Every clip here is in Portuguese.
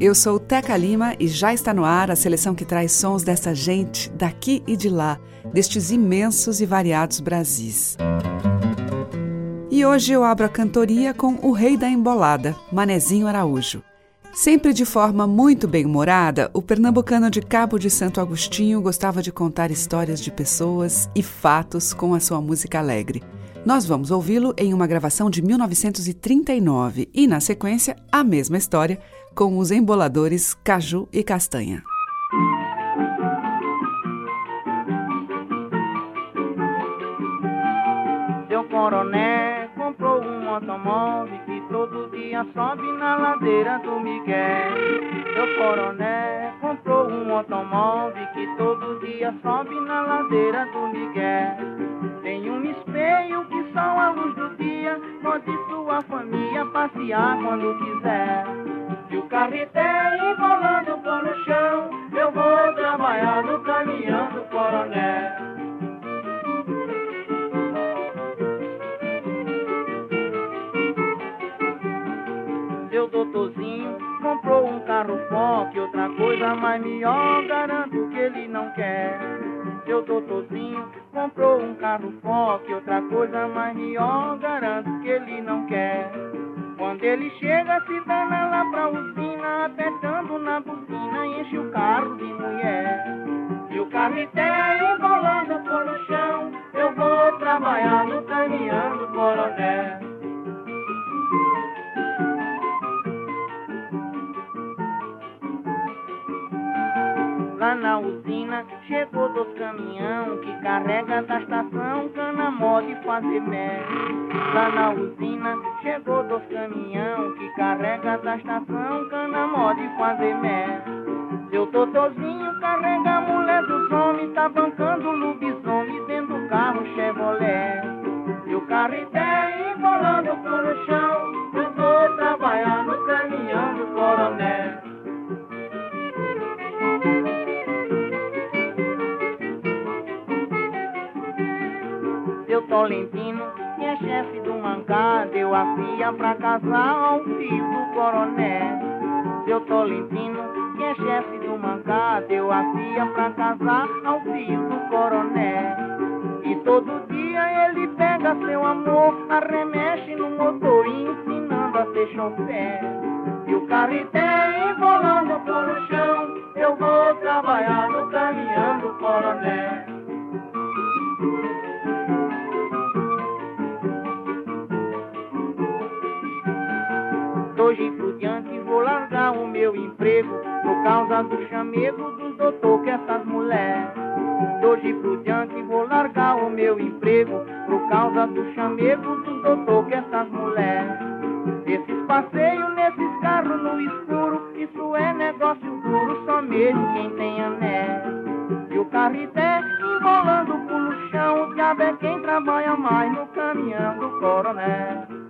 eu sou Teca Lima e já está no ar a seleção que traz sons dessa gente daqui e de lá, destes imensos e variados Brasis. E hoje eu abro a cantoria com o rei da embolada, Manezinho Araújo. Sempre de forma muito bem-humorada, o pernambucano de Cabo de Santo Agostinho gostava de contar histórias de pessoas e fatos com a sua música alegre. Nós vamos ouvi-lo em uma gravação de 1939 e, na sequência, a mesma história com os emboladores Caju e Castanha. Seu coroné comprou um automóvel que todo dia sobe na ladeira do Miguel. Seu coroné comprou um automóvel que todo dia sobe na ladeira do Miguel. Tem um espelho que só a luz do dia pode sua família passear quando quiser. O carreteiro embolando por no chão, eu vou trabalhar no caminhão do coronel. Seu doutorzinho comprou um carro forte, outra coisa mais melhor, garanto que ele não quer. Seu doutorzinho comprou um carro forte, outra coisa mais melhor, garanto que ele não quer. Quando ele chega, se dana lá pra usina, apertando na buzina, enche o carro de mulher. E o carreteiro embolando por no chão, eu vou trabalhar no caminhão do coronel. Lá na usina chegou dois caminhão que carrega da estação cana mole fazer mel. Lá na usina chegou dois caminhão que carrega da estação cana mole fazer mel. Seu totozinho carrega a mulher dos homens, tá bancando lobisomem dentro do carro Chevrolet. E o carreteiro embolando por chão, eu vou trabalhar no caminhão do coronel. Tolentino, que é chefe do mangá, deu a filha pra casar ao filho do coronel. Seu Tolentino, que é chefe do mangá, deu a filha pra casar ao filho do coronel. E todo dia ele pega seu amor, arremexe no motor, ensinando a ser chofer. E o carreteiro embolando por no chão, eu vou trabalhar no caminhão do coronel. Hoje por diante vou largar o meu emprego Por causa do chamego dos doutor que essas mulheres. Hoje por diante vou largar o meu emprego Por causa do chamego dos doutor que essas mulheres. Esses passeios nesses carros no escuro Isso é negócio duro, só mesmo quem tem anel. E o carreté embolando pro chão O diabo é quem trabalha mais no caminhão do coronel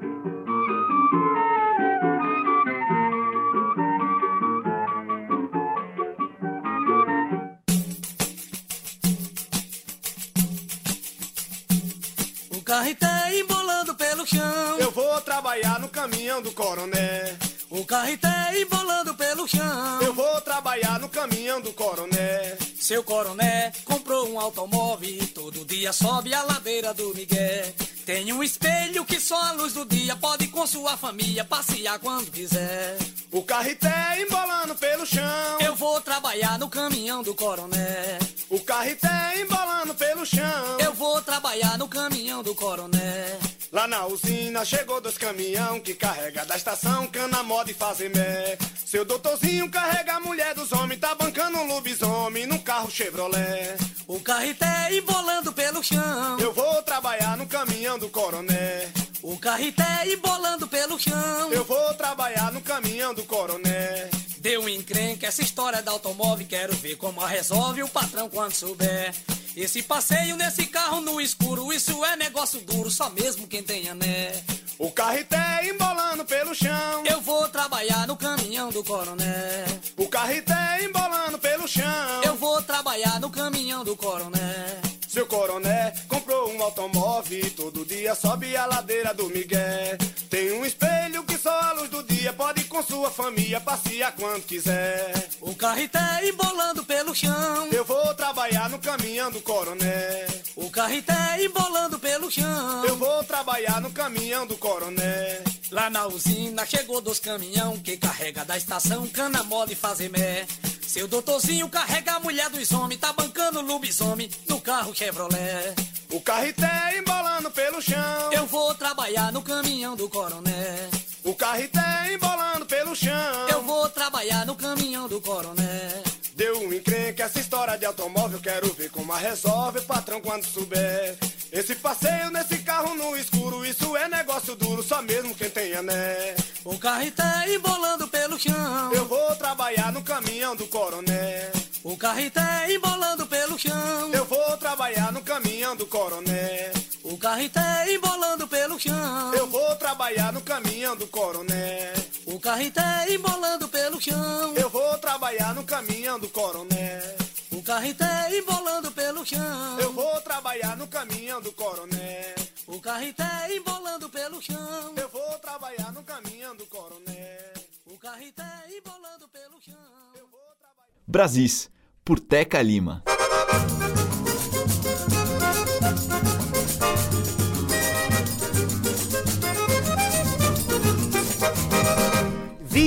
carreté embolando pelo chão. Eu vou trabalhar no caminhão do coroné. O carreté embolando pelo chão. Eu vou trabalhar no caminhão do coroné. Seu coroné comprou um automóvel e todo dia sobe a ladeira do Miguel. Tem um espelho que só a luz do dia pode com sua família passear quando quiser. O carreté embolando pelo chão. Eu vou trabalhar no caminhão do coroné. O carreté embolando pelo chão. Eu vou trabalhar no caminhão do coroné. Lá na usina chegou dois caminhão que carrega da estação cana moda e fazer mé. Seu doutorzinho carrega a mulher dos homens, tá bancando um lobisomem num carro Chevrolet. O carreté embolando pelo chão. Eu vou trabalhar no caminhão do coroné. O carreté embolando pelo chão. Eu vou trabalhar no caminhão do coroné. Deu um encrenca, essa história da automóvel, quero ver como a resolve o patrão quando souber. Esse passeio nesse carro no escuro, isso é negócio duro, só mesmo quem tem ané. O carreté embolando pelo chão. Eu vou trabalhar no caminhão do coronel. O carreté embolando pelo chão. Eu vou trabalhar no caminhão do coronel. Seu coronel comprou um automóvel e todo dia sobe a ladeira do Miguel. Tem um espelho que só a luz do dia pode com sua família passear quando quiser. O carreté embolando pelo chão. Eu vou trabalhar no caminhão do coronel. O carreté embolando pelo chão. Eu vou trabalhar no caminhão do coronel. Lá na usina chegou dos caminhão que carrega da estação cana mole fazer mé. Seu doutorzinho carrega a mulher dos homens, tá bancando lobisomem no carro Chevrolet. O carreté embolando pelo chão. Eu vou trabalhar no caminhão do coronel. O carreté embolando pelo chão. Eu vou trabalhar no caminhão do coronel. Deu um encrenque essa história de automóvel, quero ver como a resolve, patrão, quando souber. Esse passeio nesse carro no escuro, isso é negócio duro, só mesmo quem tem ané. O carreté embolando pelo chão. Eu vou trabalhar no caminhão do coronel. O carreté embolando pelo chão. Eu vou trabalhar no caminhão do coronel. O carreté embolando pelo chão. Eu vou trabalhar no caminhão do coronel. O carreté embolando pelo chão. Eu vou trabalhar no caminhão do coronel. O carreté embolando pelo chão. Eu vou trabalhar no caminhão do coronel. O carreté embolando pelo chão. Eu vou trabalhar no caminhão do coronel. O carreté embolando pelo chão. Eu vou trabalhar... Brasis, por Teca Lima.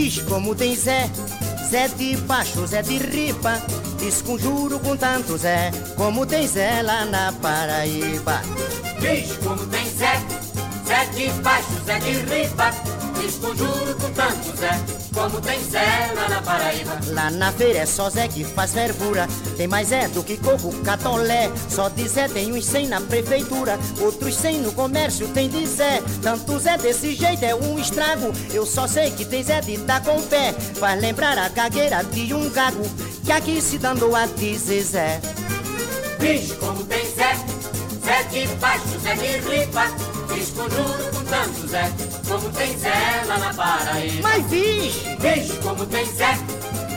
Viz como tem Zé, Zé de baixo, Zé de ripa, desconjuro com tanto Zé, como tem Zé lá na Paraíba. Viz como tem Zé, Zé de baixo, Zé de ripa, desconjuro com tanto Zé, como tem Zé lá na Paraíba. Lá na feira é só Zé que faz fervura, tem mais Zé do que coco, catolé, só de Zé tem uns cem na prefeitura, outros cem no comércio tem de Zé, tanto Zé desse jeito é um estrago, eu só sei que tem Zé de dar com o pé, faz lembrar a cagueira de um gago, que aqui se dando a dizer Zé. Viz como tem Zé, de baixo, Zé de ripa, desconjuro com tanto Zé, como tem Zé lá na Paraíba. Mas viz, Viz como tem Zé,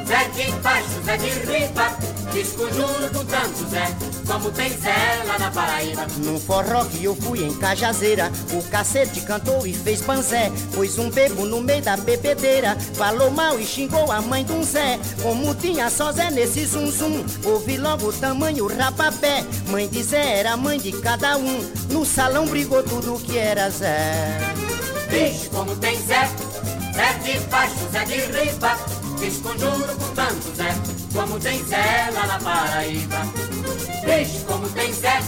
Zé de baixo, Zé de ripa, desconjuro com tanto Zé, como tem Zé lá na Paraíba. Num forró que eu fui em Cajazeira, o cacete cantou e fez panzé. Pôs um bebo no meio da bebedeira, falou mal e xingou a mãe de um Zé. Como tinha só Zé nesse zum zum, ouvi logo o tamanho rapapé. Mãe de Zé era mãe de cada um, no salão brigou tudo que era Zé. Viz como tem Zé, Zé de baixo, Zé de riba, desconjuro com tanto Zé, como tem Zé lá na Paraíba. Viz como tem Zé,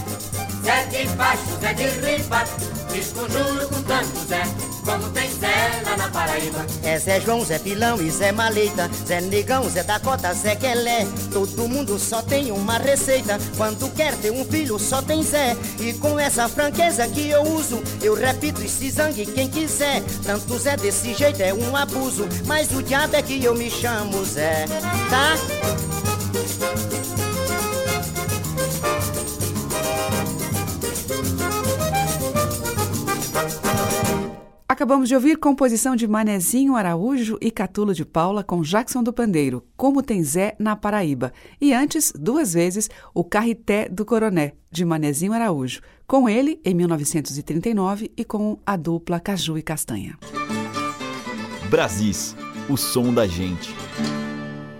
Zé de baixo, Zé de riba, desconjuro com tanto Zé, como tem Zé lá na Paraíba. É Zé João, Zé Pilão e Zé Maleta, Zé Negão, Zé Dakota, Zé Quelé. Todo mundo só tem uma receita. Quando quer ter um filho, só tem Zé. E com essa franqueza que eu uso, eu repito e se zangue quem quiser. Tanto Zé desse jeito é um abuso. Mas o diabo é que eu me chamo Zé, tá? Acabamos de ouvir composição de Manezinho Araújo e Catulo de Paula com Jackson do Pandeiro, Como Tem Zé na Paraíba. E antes, duas vezes, o Carreté do Coroné, de Manezinho Araújo, com ele em 1939 e com a dupla Caju e Castanha. Brasis, o som da gente.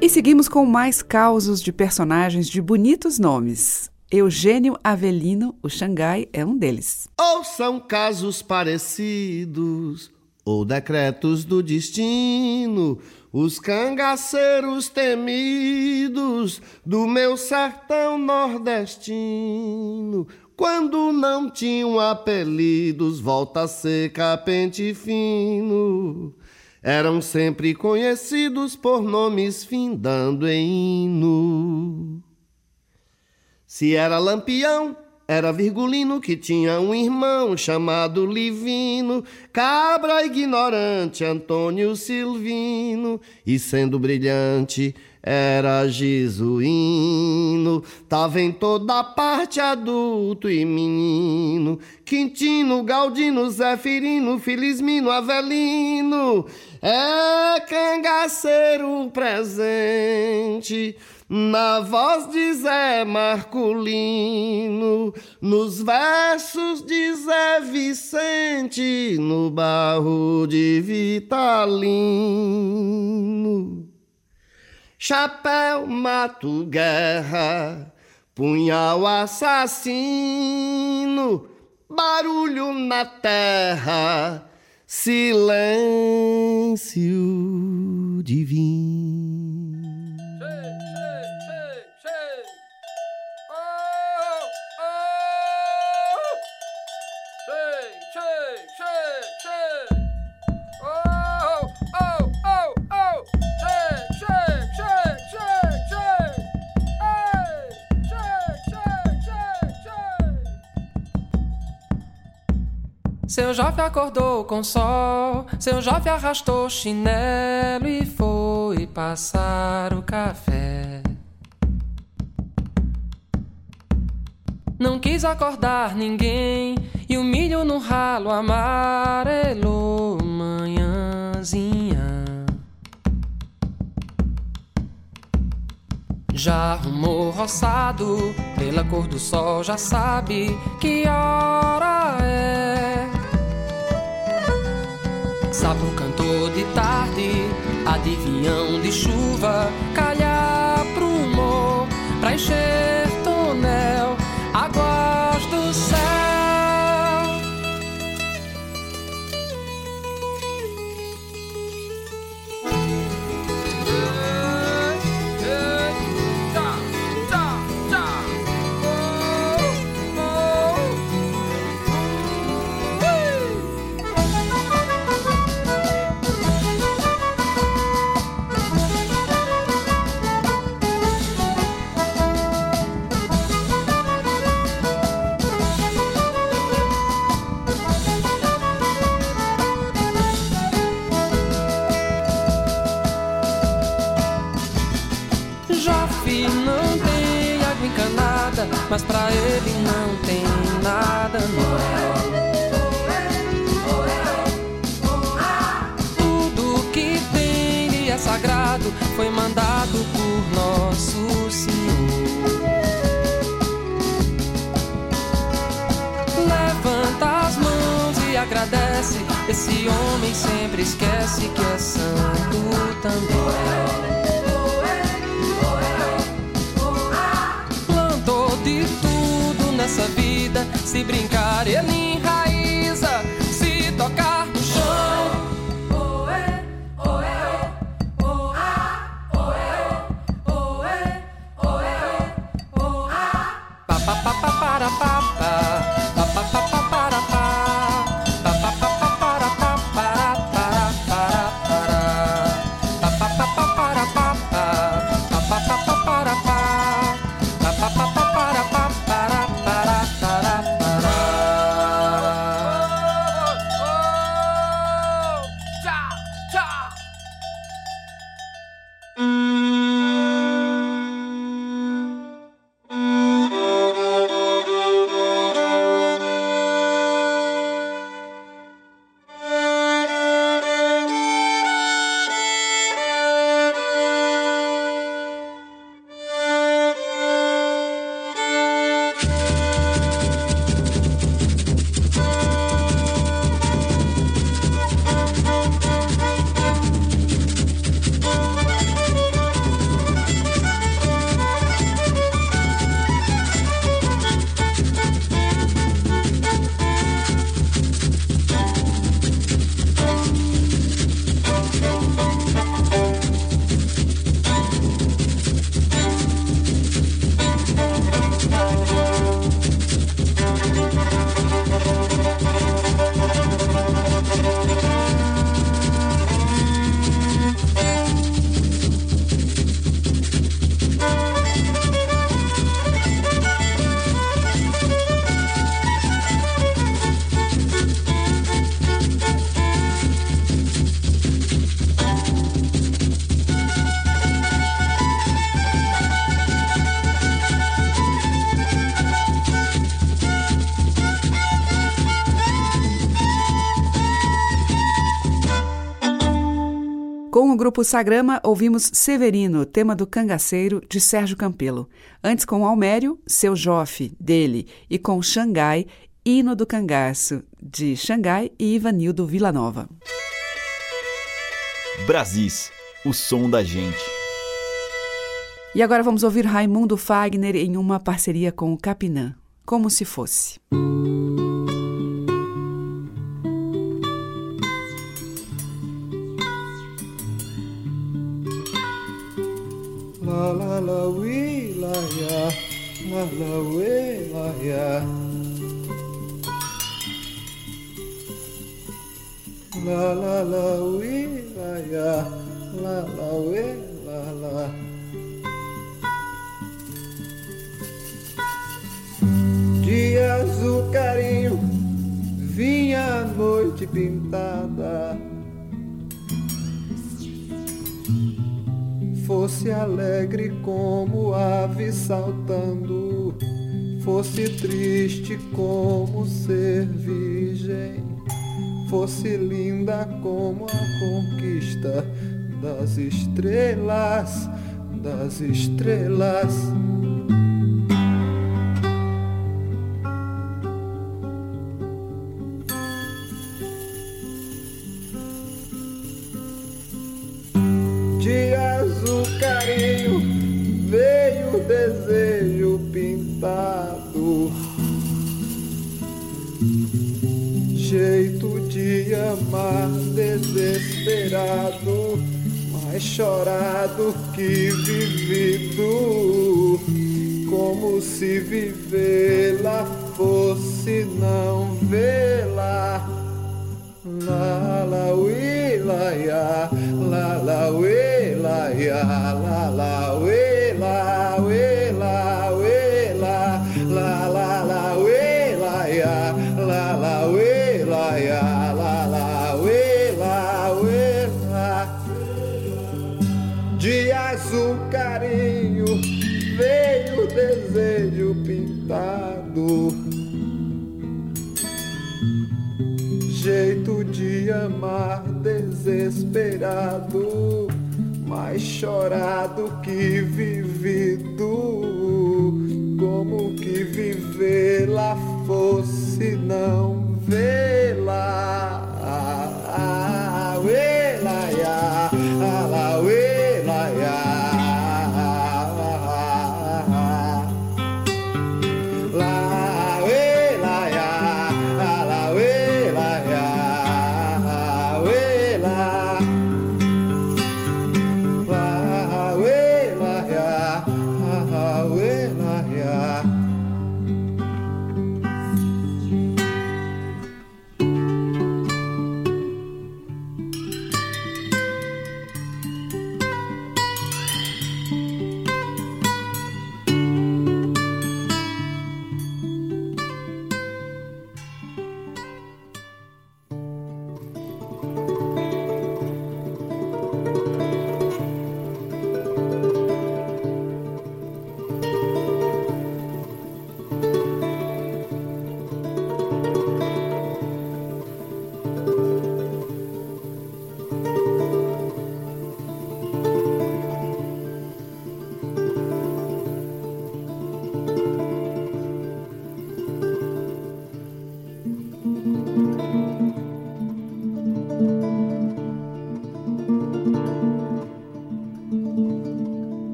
E seguimos com mais causos de personagens de bonitos nomes. Eugênio Avelino, o Xangai, é um deles. Ou são casos parecidos, ou decretos do destino, os cangaceiros temidos do meu sertão nordestino. Quando não tinham apelidos, volta seca, pente fino. Eram sempre conhecidos por nomes findando em hino. Se era lampião, era Virgulino que tinha um irmão chamado Livino, cabra ignorante Antônio Silvino, e sendo brilhante era jesuíno, tava em toda parte adulto e menino, Quintino, Galdino, Zefirino, Felismino, Avelino, é cangaceiro presente na voz de Zé Marculino, nos versos de Zé Vicente, no barro de Vitalino. Chapéu, mato, guerra, punhal assassino, barulho na terra, silêncio divino. Jofe acordou com sol, seu Jofe arrastou chinelo e foi passar o café. Não quis acordar ninguém e o milho no ralo amarelou manhãzinha. Já arrumou roçado, pela cor do sol já sabe que hora é. Sapo cantor de tarde, adivinhão de chuva, calhar pro humor, pra encher encanada, mas pra ele não tem nada, não. Tudo que tem lhe é sagrado, foi mandado por nosso Senhor. Levanta as mãos e agradece. Esse homem sempre esquece que é santo também. Se brincar, ele grupo Sagrama, ouvimos Severino, tema do Cangaceiro, de Sérgio Campelo. Antes com Almério, Seu Jofe, dele, e com Xangai, Hino do Cangaço, de Xangai e Ivanildo Villanova. Brasis, o som da gente. E agora vamos ouvir Raimundo Fagner em uma parceria com o Capinã, como se fosse. La la we la. La la la we la la la we la la. Dia azul carinho, vinha a noite pintada. Fosse alegre como ave saltando, fosse triste como ser virgem, fosse linda como a conquista das estrelas, das estrelas. Mais chorado que vivido,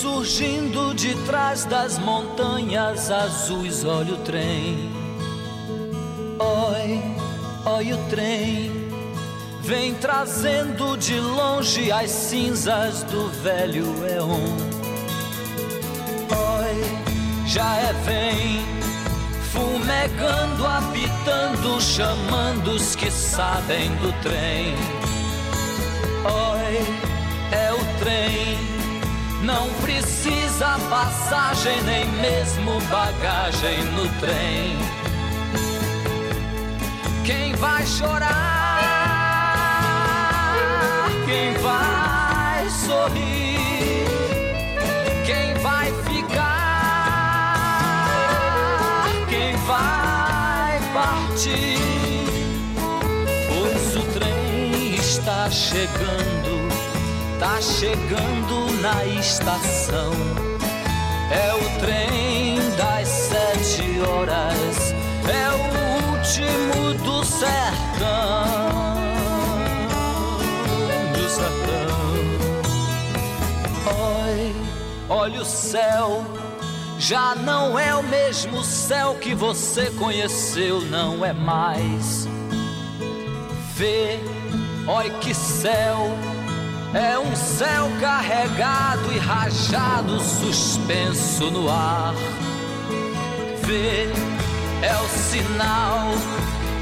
surgindo de trás das montanhas azuis. Olha o trem, oi, olha o trem, vem trazendo de longe as cinzas do velho Eon. Oi, já é vem, fumegando, apitando, chamando os que sabem do trem. Não precisa passagem, nem mesmo bagagem no trem. Quem vai chorar? Quem vai sorrir? Quem vai ficar? Quem vai partir? Pois o trem está chegando tá chegando na estação. É o trem das sete horas, é o último do sertão. Do sertão. Oi, olha o céu. Já não é o mesmo céu que você conheceu, não é mais. Vê, oi que céu é um céu carregado e rajado, suspenso no ar. Vê, é o sinal,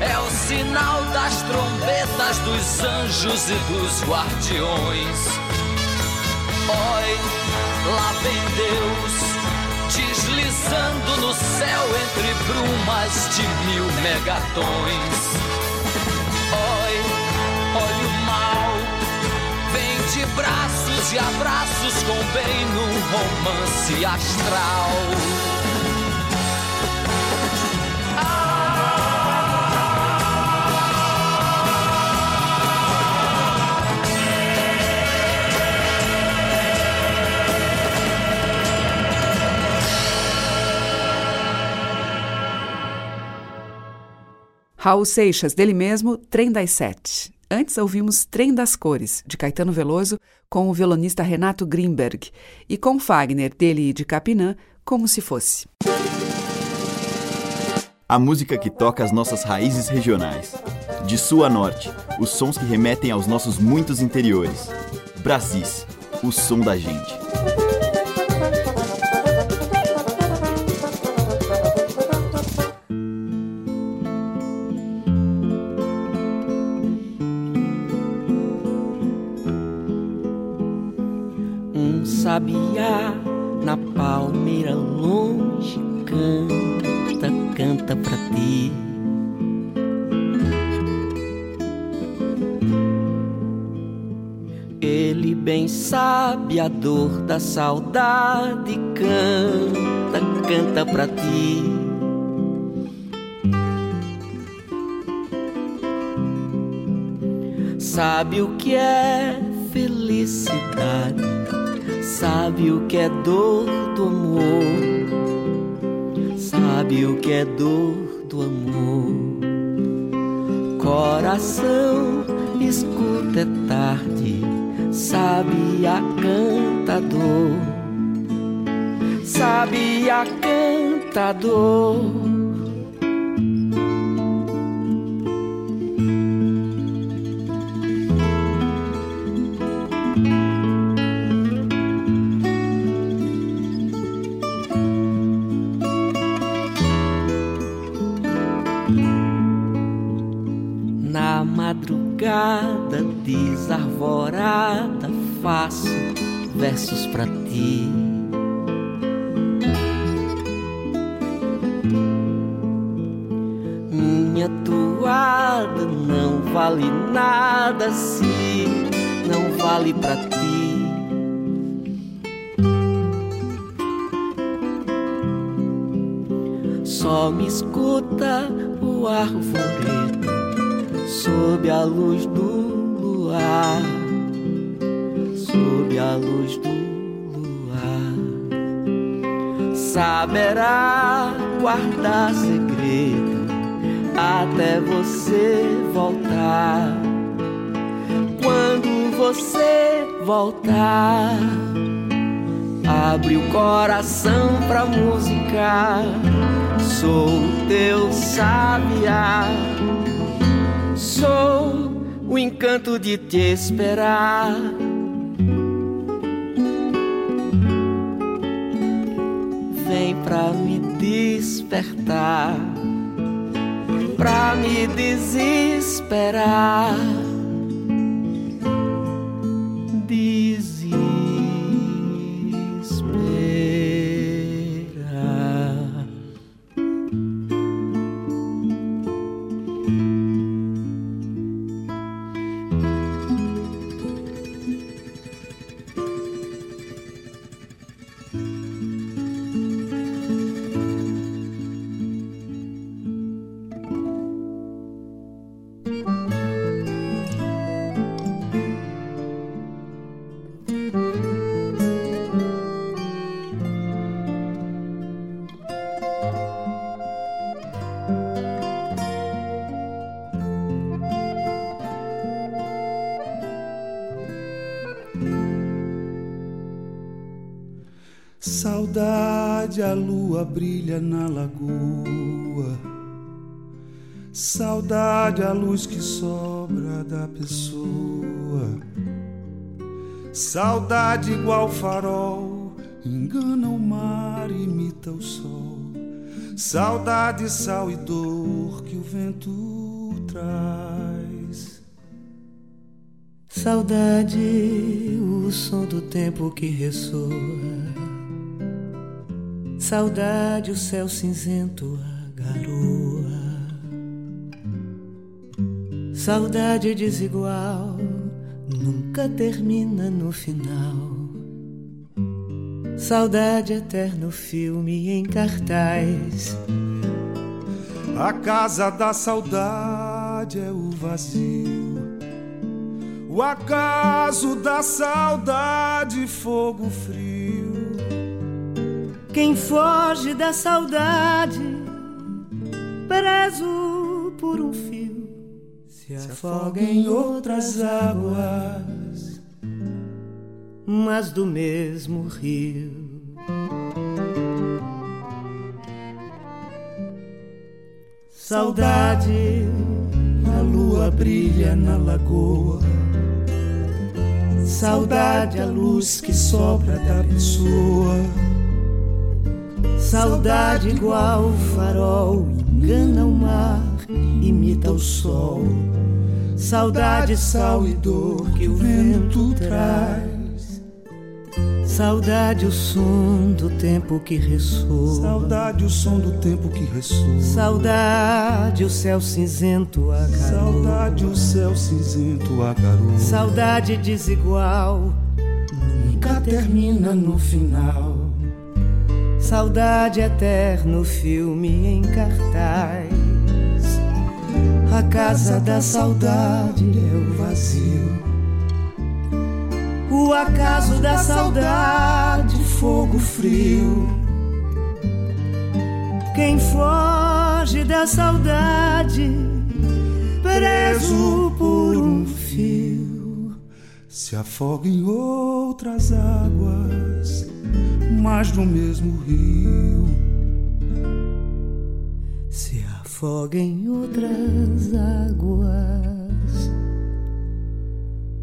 é o sinal das trombetas dos anjos e dos guardiões. Oi, lá vem Deus, deslizando no céu entre brumas de mil megatons. Oi, de braços e abraços com bem num romance astral. Raul Seixas, dele mesmo, Trem das Sete. Antes ouvimos Trem das Cores, de Caetano Veloso, com o violonista Renato Greenberg, e com Fagner, dele e de Capinã, Como Se Fosse. A música que toca as nossas raízes regionais. De sul a norte, os sons que remetem aos nossos muitos interiores. Brasis, o som da gente. Longe canta, canta pra ti. Ele bem sabe a dor da saudade, canta, canta pra ti. Sabe o que é felicidade? Sabe o que é dor do amor, sabe o que é dor do amor. Coração, escuta, é tarde, sabe a cantador, sabe a cantador. Vale para ti. Só me escuta o arvoredo sob a luz do luar, sob a luz do luar, saberá guardar segredo até você voltar. Você voltar. Abre o coração pra música. Sou teu sabiá. Sou o encanto de te esperar. Vem pra me despertar, pra me desesperar. Saudade, a lua brilha na lagoa. Saudade, a luz que sobra da pessoa. Saudade igual farol, engana o mar, imita o sol. Saudade, sal e dor que o vento traz. Saudade, o som do tempo que ressoa. Saudade, o céu cinzento, a garoa. Saudade desigual, nunca termina no final. Saudade, eterno filme em cartaz. A casa da saudade é o vazio. O acaso da saudade, fogo frio. Quem foge da saudade, preso por um fio, se afoga em outras águas, mas do mesmo rio. Saudade, a lua brilha na lagoa. Saudade, a luz que sobra da pessoa. Saudade igual farol, engana o mar, imita o sol. Saudade, sal e dor que o vento traz. Saudade, o som do tempo que ressoa. Saudade, o som do tempo que ressoa. Saudade, o céu cinzento a garoa. Saudade, o céu cinzento a garoa. Saudade desigual, nunca termina no final. Saudade eterno, filme em cartaz. A casa da saudade é o vazio. O acaso da saudade, fogo frio. Quem foge da saudade, preso por um fio, se afoga em outras águas, mas no mesmo rio. Se afoga em outras águas,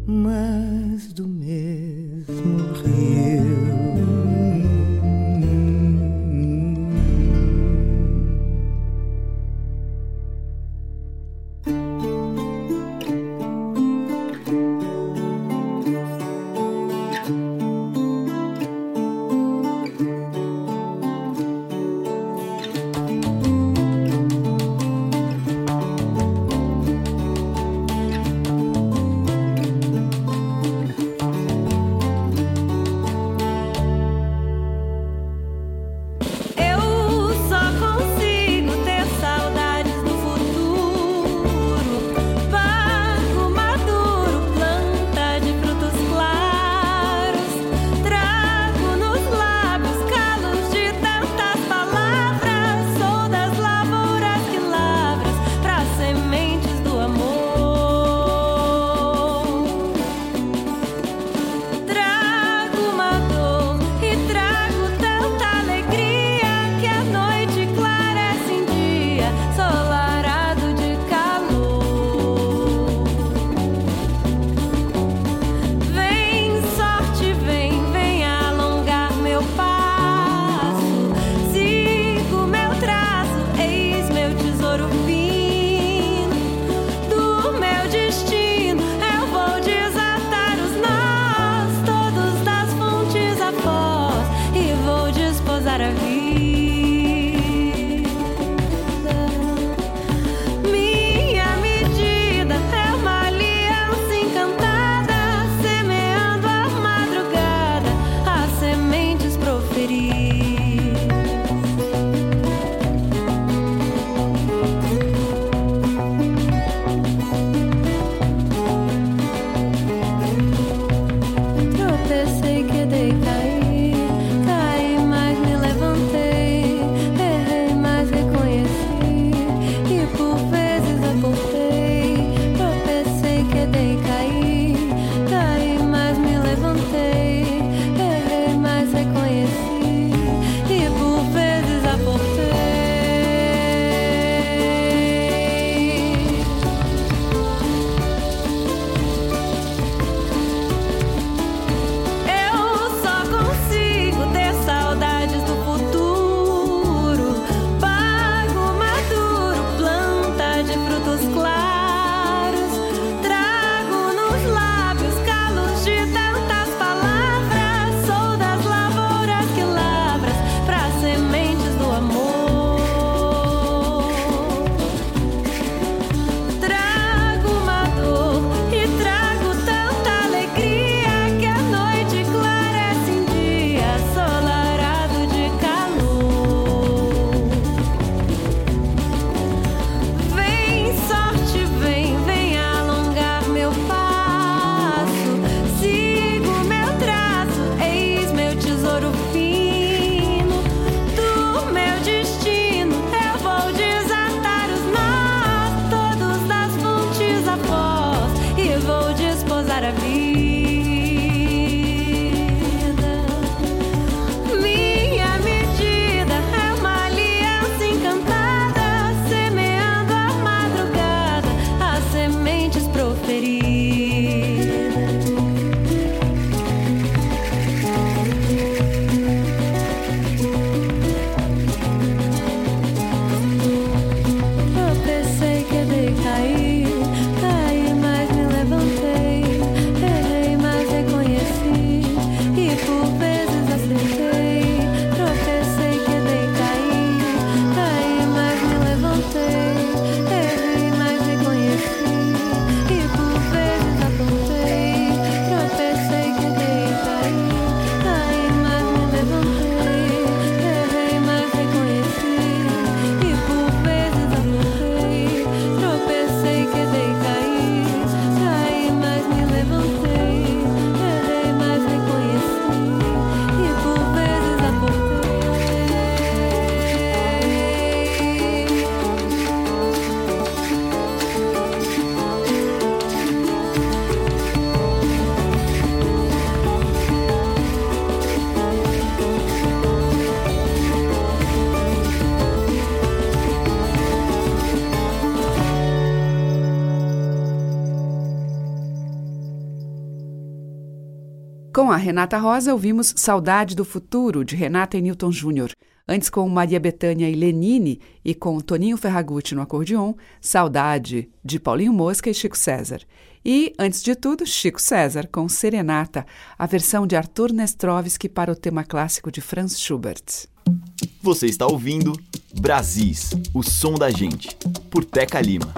mas do mesmo rio. Renata Rosa, ouvimos Saudade do Futuro, de Renata e Newton Júnior. Antes, com Maria Bethânia e Lenine, e com Toninho Ferragutti no acordeon, Saudade, de Paulinho Mosca e Chico César. E, antes de tudo, Chico César, com Serenata, a versão de Arthur Nestrovski para o tema clássico de Franz Schubert. Você está ouvindo Brasis, o som da gente, por Teca Lima.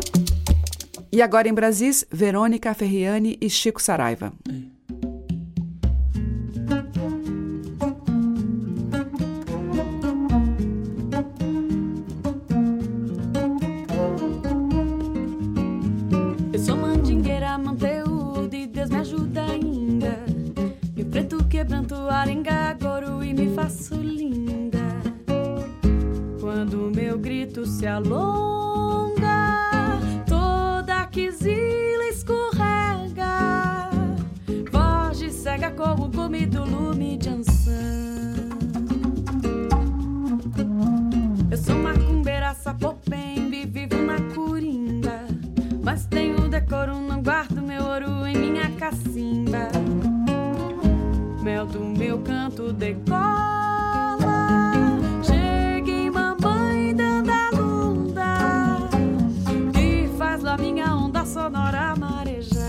E agora em Brasis, Verônica Ferriani e Chico Saraiva. Eu mandingueira, manteúdo e Deus me ajuda ainda. E o preto quebranto arenga, goro e me faço linda. Quando meu grito se alonga, toda quisila escorrega. Voz de cega como gume do lume de ançã. Eu sou macumbeira, sapopembe, Mel do meu canto decola. Cheguei, mamãe, dando a lunda. Que faz lá minha onda sonora marejar.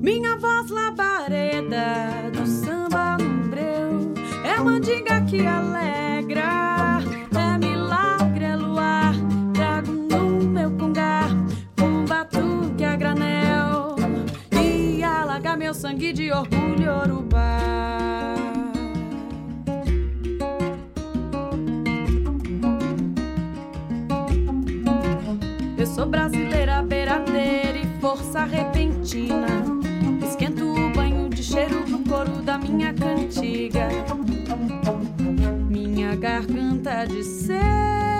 Minha voz labareda do samba no breu é mandinga que alegra, Esquento o banho de cheiro pro couro da minha cantiga. Minha garganta de seda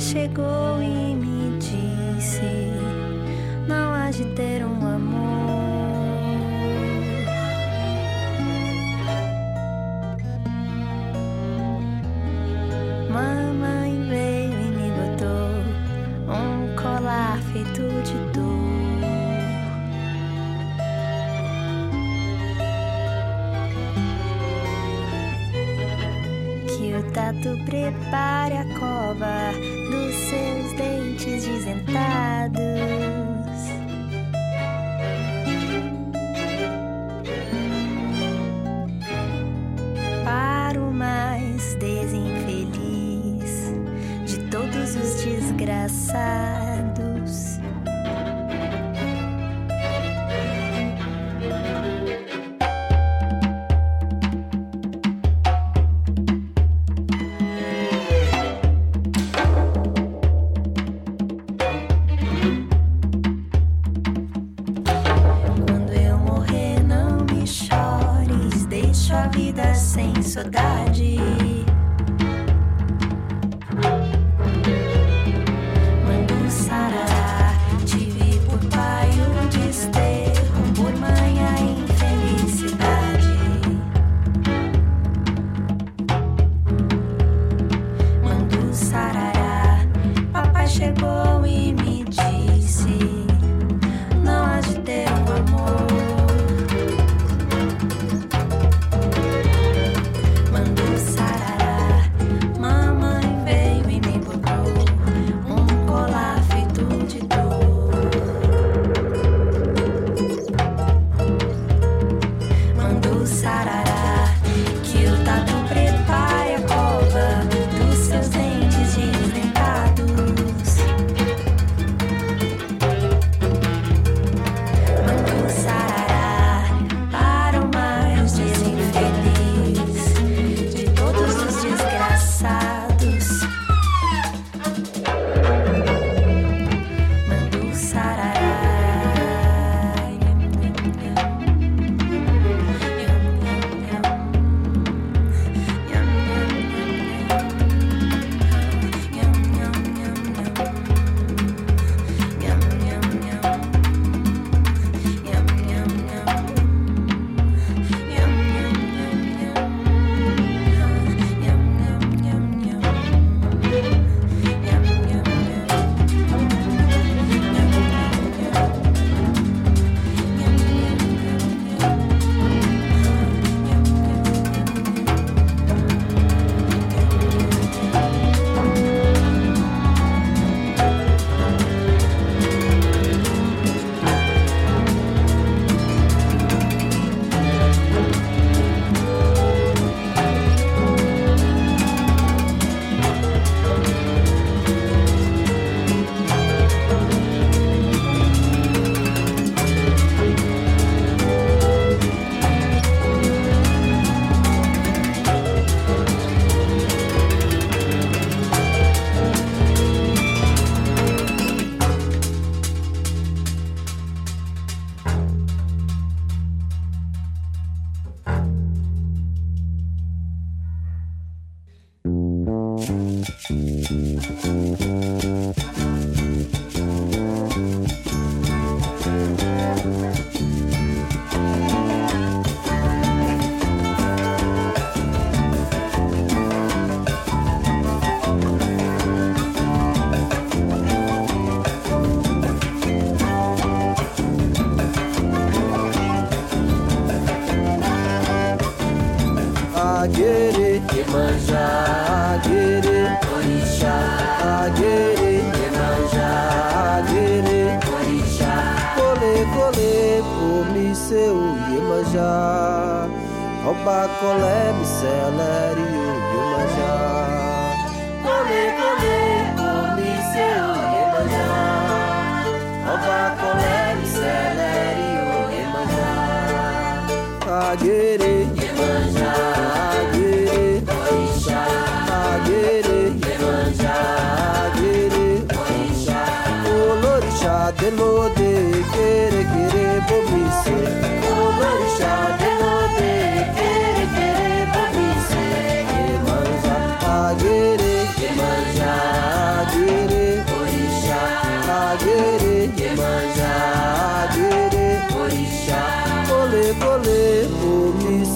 Chegou e me disse: Não há de ter um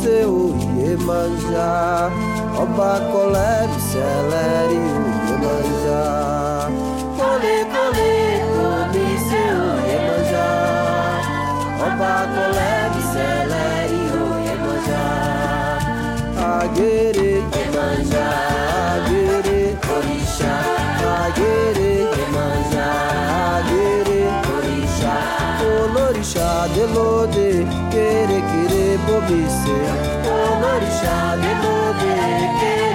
seu e Iemanjá Oba Colere, Celere e Iemanjá Cole, cole, cole, seu Iemanjá Oba Colere, Celere e Iemanjá Agere, Iemanjá Agere, Orixá Agere, Iemanjá Agere, Orixá Colorixá, Delode querer, bobice. Olorixá, delode, querer,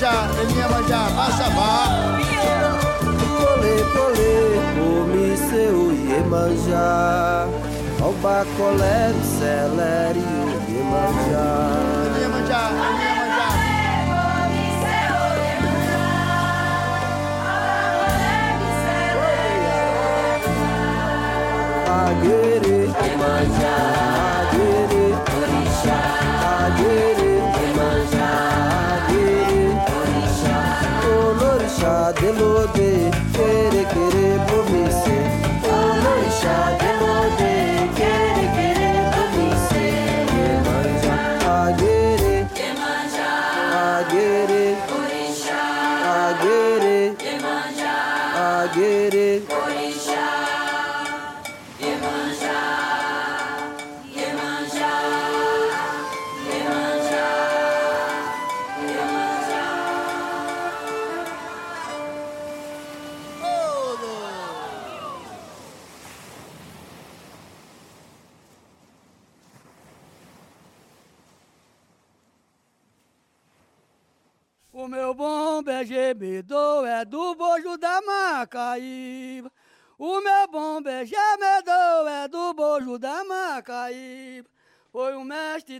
manjar, ia manjar, baixa, vá. Colê, colê, come seu Iemanjá. Alba, colé, celere, Iemanjá. Ele ia manjar, ele ia manjar. Aguerê, Iemanjá,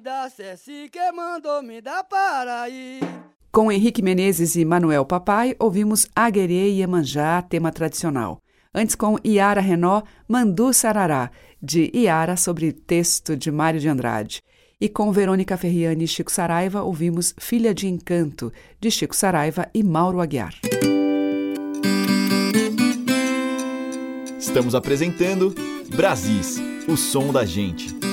o mestre da Ceci que mandou me dar Paraíba. Com Henrique Menezes e Manuel Papai, ouvimos Aguerê e Iemanjá, tema tradicional. Antes, com Iara Renó, Mandu Sarará, de Iara, sobre texto de Mário de Andrade. E com Verônica Ferriani e Chico Saraiva, ouvimos Filha de Encanto, de Chico Saraiva e Mauro Aguiar. Estamos apresentando Brasis, o som da gente.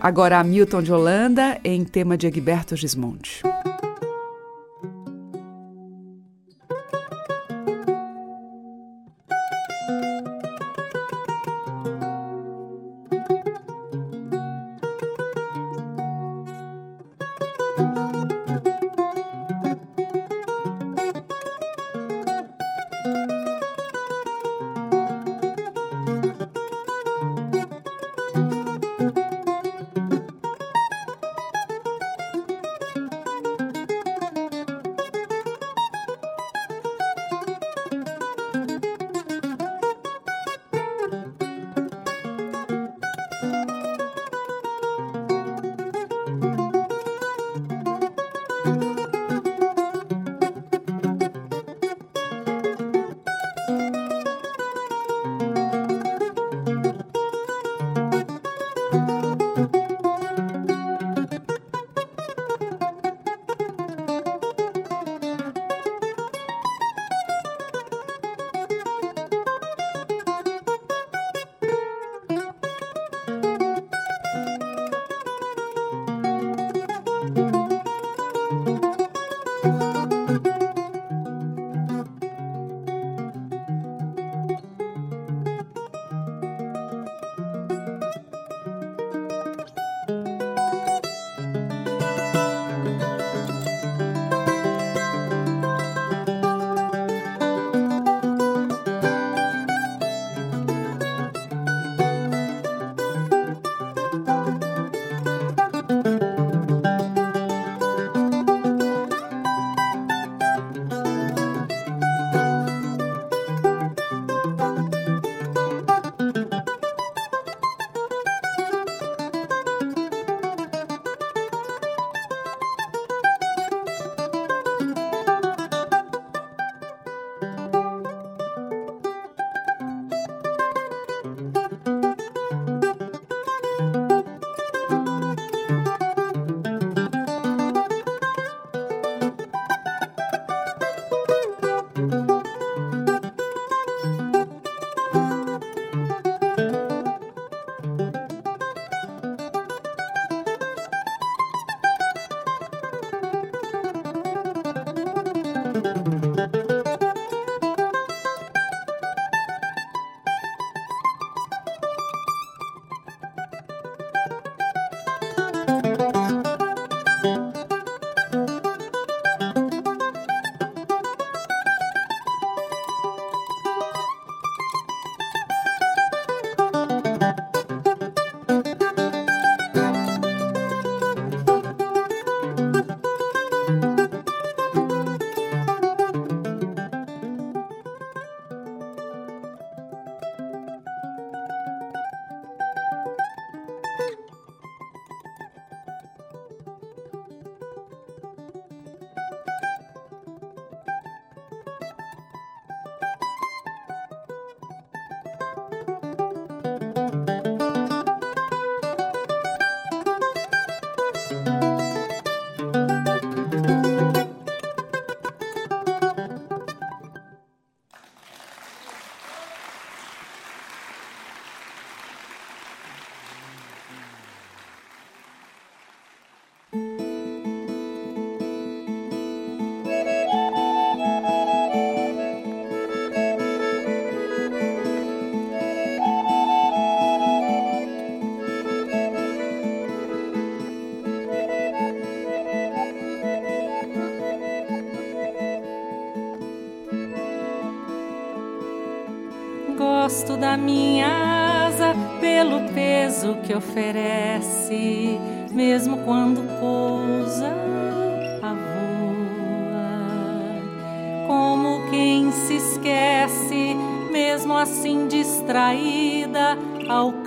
Agora Hamilton de Holanda, em tema de Egberto Gismonte. Peso que oferece, mesmo quando pousa a voa. Como quem se esquece, mesmo assim distraída, alcança.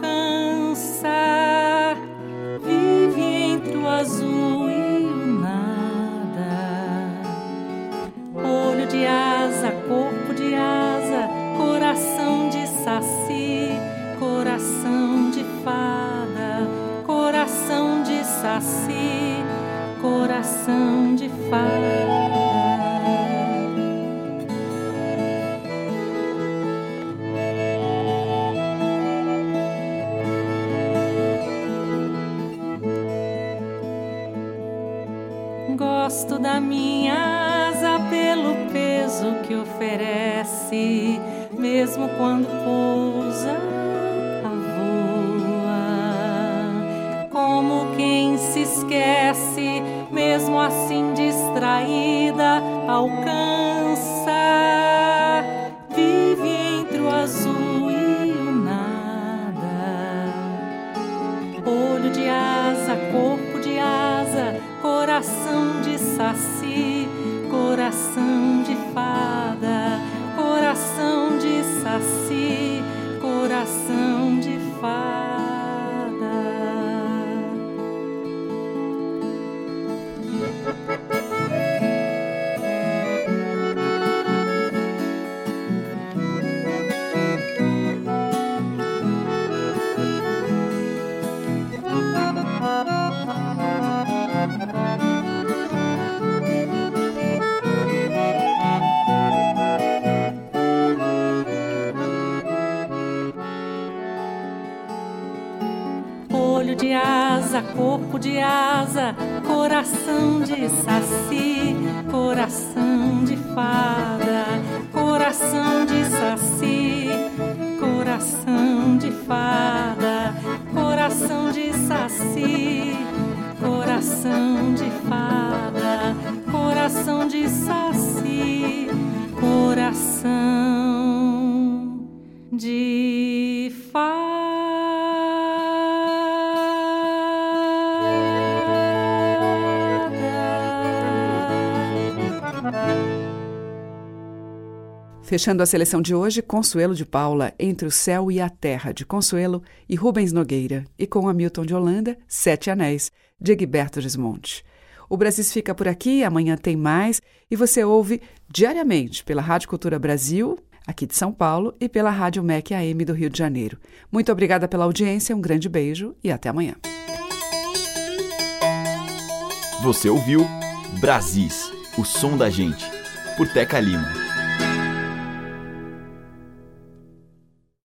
Coração de fada. Fechando a seleção de hoje, Consuelo de Paula, Entre o Céu e a Terra, de Consuelo, e Rubens Nogueira, e com Hamilton de Holanda, Sete Anéis, de Egberto Gismonte. O Brasil fica por aqui, amanhã tem mais, e você ouve diariamente pela Rádio Cultura Brasil, aqui de São Paulo, e pela Rádio MEC AM do Rio de Janeiro. Muito obrigada pela audiência, um grande beijo e até amanhã. Você ouviu Brasis, o som da gente, por Teca Lima.